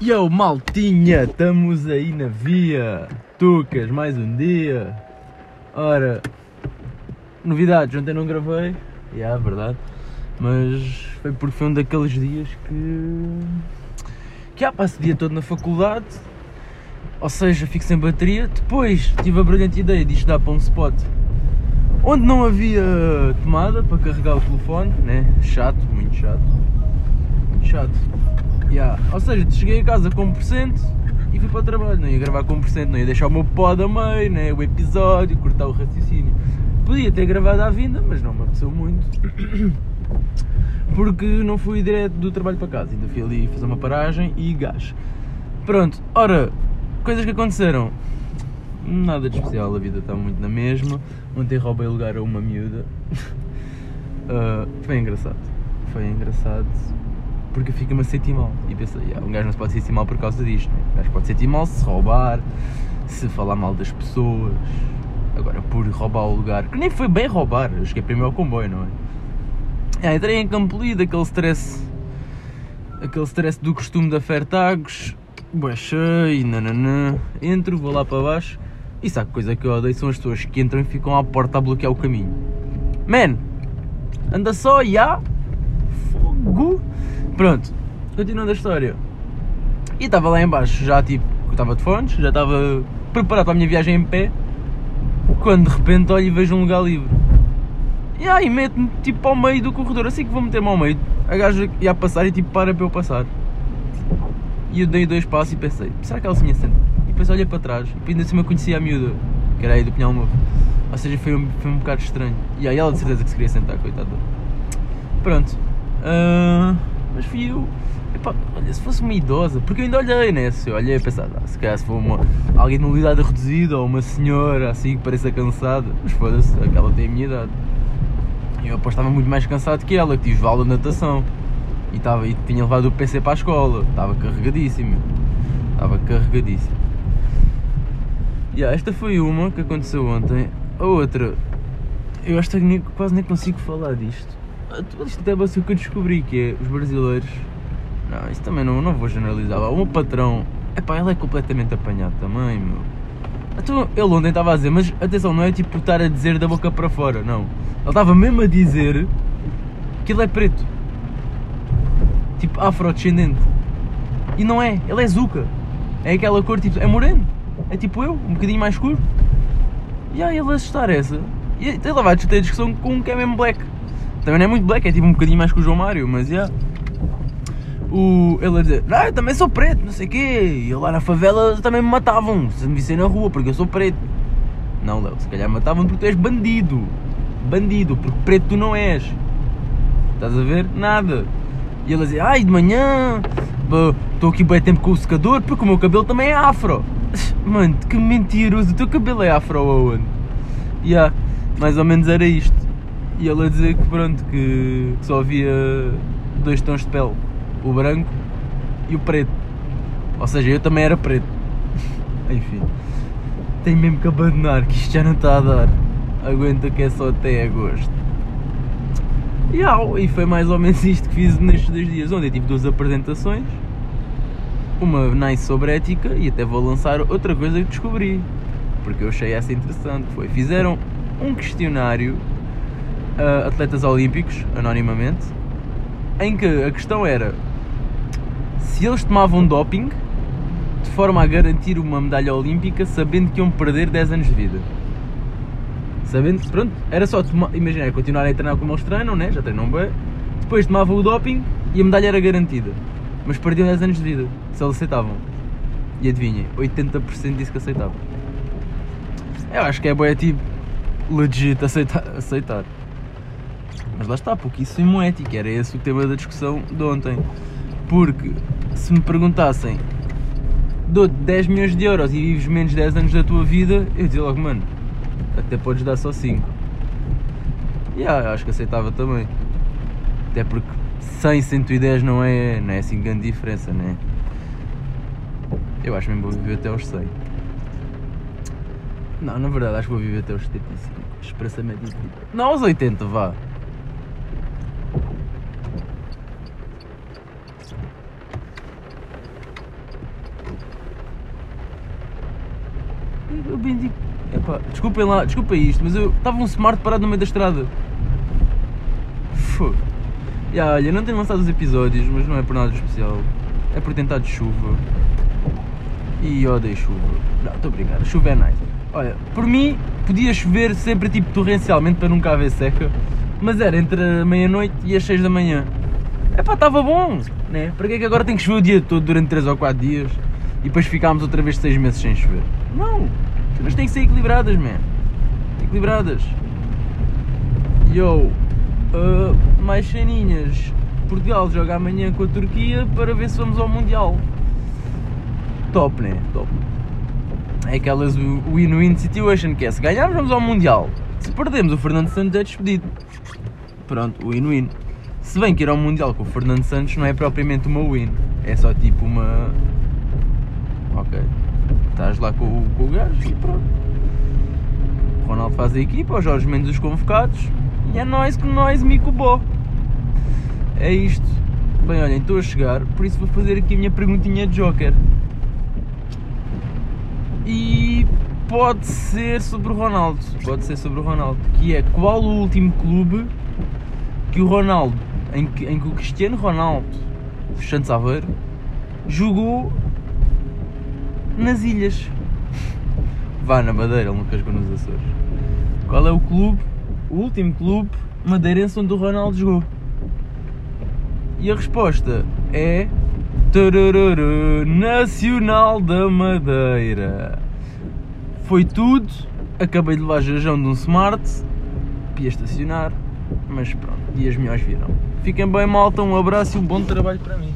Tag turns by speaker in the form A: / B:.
A: Yo, maltinha, estamos aí na via. Tucas, mais um dia. Ora, novidades, ontem não gravei, é yeah, verdade, mas foi porque foi um daqueles dias que. que já passo o dia todo na faculdade, ou seja, fico sem bateria. Depois tive a brilhante ideia de isto dar para um spot onde não havia tomada para carregar o telefone, né? Chato, muito chato. Chato. Yeah. Ou seja, cheguei a casa com 1% e fui para o trabalho. Não ia gravar com 1%, não ia deixar o meu pod a meio, né? o episódio, cortar o raciocínio. Podia ter gravado à vinda, mas não me apeteceu muito. Porque não fui direto do trabalho para casa. Ainda fui ali fazer uma paragem e gás. Pronto, ora, coisas que aconteceram. Nada de especial, a vida está muito na mesma. Ontem roubei lugar a uma miúda. Uh, foi engraçado. Foi engraçado porque fica-me a sentir mal. E pensei, yeah, um gajo não se pode sentir mal por causa disto. Né? Um gajo pode sentir mal se roubar, se falar mal das pessoas. Agora, por roubar o lugar, que nem foi bem roubar, eu cheguei primeiro ao comboio, não é? Yeah, entrei em Campolida, aquele stress. Aquele stress do costume da Fertagos. Baixei, nananã. Entro, vou lá para baixo. E sabe, coisa que eu odeio são as pessoas que entram e ficam à porta a bloquear o caminho. Man, anda só, já. Yeah. Fogo. Pronto, continuando a história. E estava lá embaixo, já tipo, estava de fones, já estava preparado para a minha viagem em pé. Quando de repente olho e vejo um lugar livre. E aí meto-me tipo ao meio do corredor, assim que vou meter-me ao meio, a gaja ia passar e tipo para para eu passar. E eu dei dois passos e pensei, será que ela se me senta? E depois olhei para trás, e ainda assim eu conhecia a miúda, que era aí do Pinhal Novo. Ou seja, foi um, foi um bocado estranho. E aí ela de certeza que se queria sentar, coitada. Pronto. Uh, eu. Epá, olha, se fosse uma idosa, porque eu ainda olhei, né? Se eu olhei a pensar, ah, se calhar se for uma, alguém de mobilidade reduzida ou uma senhora assim que pareça cansada, mas foda-se, aquela tem a minha idade. Eu estava muito mais cansado que ela, que tive aula de natação e, estava, e tinha levado o PC para a escola, estava carregadíssimo, estava carregadíssimo. E yeah, esta foi uma que aconteceu ontem. A outra, eu acho que quase nem consigo falar disto isto até o que eu descobri, que é os brasileiros. Não, isso também não, não vou generalizar. O meu patrão, epá, ele é completamente apanhado também, meu. Então, ele ontem estava a dizer, mas atenção, não é tipo estar a dizer da boca para fora, não. Ele estava mesmo a dizer que ele é preto. Tipo afrodescendente. E não é, ele é zuca. É aquela cor tipo, é moreno. É tipo eu, um bocadinho mais escuro. E aí ele assustar essa. E ele vai ter discussão com um que é mesmo black. Também não é muito black, é tipo um bocadinho mais que o João Mário, mas. Yeah. O, ele a dizer, ah, eu também sou preto, não sei o quê. E lá na favela também me matavam se me vissem na rua porque eu sou preto. Não, Léo, se calhar matavam porque tu és bandido. Bandido, porque preto tu não és. Estás a ver? Nada. E ele a dizer, ai, de manhã estou aqui bem tempo com o secador porque o meu cabelo também é afro. Mano, que mentiroso, o teu cabelo é afro aonde? Yeah, mais ou menos era isto. E ele a dizer que pronto, que, só havia dois tons de pele, o branco e o preto. Ou seja, eu também era preto. Enfim. Tenho mesmo que abandonar, que isto já não está a dar. Aguenta que é só até agosto. E, au, e foi mais ou menos isto que fiz nestes dois dias, onde eu tive duas apresentações. Uma nice sobre ética e até vou lançar outra coisa que descobri. Porque eu achei essa interessante. Foi, fizeram um questionário uh, atletas olímpicos, anonimamente, em que a questão era se eles tomavam doping de forma a garantir uma medalha olímpica sabendo que iam perder 10 anos de vida. Sabendo que, pronto, era só tomar, imagina, continuar a treinar como eles treinam, né? já treinam bem, depois tomavam o doping e a medalha era garantida, mas perdiam 10 anos de vida, se eles aceitavam. E adivinhem, 80% disse que aceitavam. Eu acho que é boa, tipo, legit aceitar. aceitar. Mas lá está, pouquíssimo ético, era esse o tema da discussão de ontem. Porque se me perguntassem dou-te 10 milhões de euros e vives menos 10 anos da tua vida, eu dizia logo, mano, até podes dar só 5. E yeah, acho que aceitava também. Até porque 100, 110 não é, não é assim grande diferença, né? Eu acho mesmo que vou viver até aos 100. Não, na verdade acho que vou viver até aos 75. Esperança média de vida. Não, aos 80, vá. Eu bem digo. Epá, desculpem lá, desculpem isto, mas eu estava um smart parado no meio da estrada. Fogo. E olha, não tenho lançado os episódios, mas não é por nada especial. É por tentar de chuva. E odeio chuva. Não, estou a brincar, chuva é nice. Olha, por mim podia chover sempre tipo torrencialmente para nunca haver seca, mas era entre a meia-noite e as 6 da manhã. É estava bom, né? Para que é que agora tem que chover o dia todo durante 3 ou 4 dias e depois ficámos outra vez 6 meses sem chover? Não, mas têm que ser equilibradas, man. Equilibradas. Yo, uh, mais ceninhas. Portugal joga amanhã com a Turquia para ver se vamos ao Mundial. Top, né? Top. É aquelas win-win situation que é se ganharmos vamos ao Mundial. Se perdemos o Fernando Santos é despedido. Pronto, win-win. Se bem que ir ao Mundial com o Fernando Santos não é propriamente uma win. É só tipo uma. Ok. Estás lá com, com o gajo e pronto. O Ronaldo faz a equipa, o Jorge Mendes os convocados. E é nós que nós me cubou. É isto. Bem, olhem, estou a chegar, por isso vou fazer aqui a minha perguntinha de Joker. E pode ser sobre o Ronaldo. Pode ser sobre o Ronaldo. Que é qual o último clube que o Ronaldo, em que, em que o Cristiano Ronaldo Santos Aveiro jogou nas ilhas. Vá na Madeira, ele nunca jogou nos Açores. Qual é o clube, o último clube madeirense onde o Ronaldo jogou? E a resposta é tararara, Nacional da Madeira. Foi tudo. Acabei de levar jajão de um smart. Ia estacionar. Mas pronto, dias melhores virão. Fiquem bem, malta. Um abraço e um bom trabalho para mim.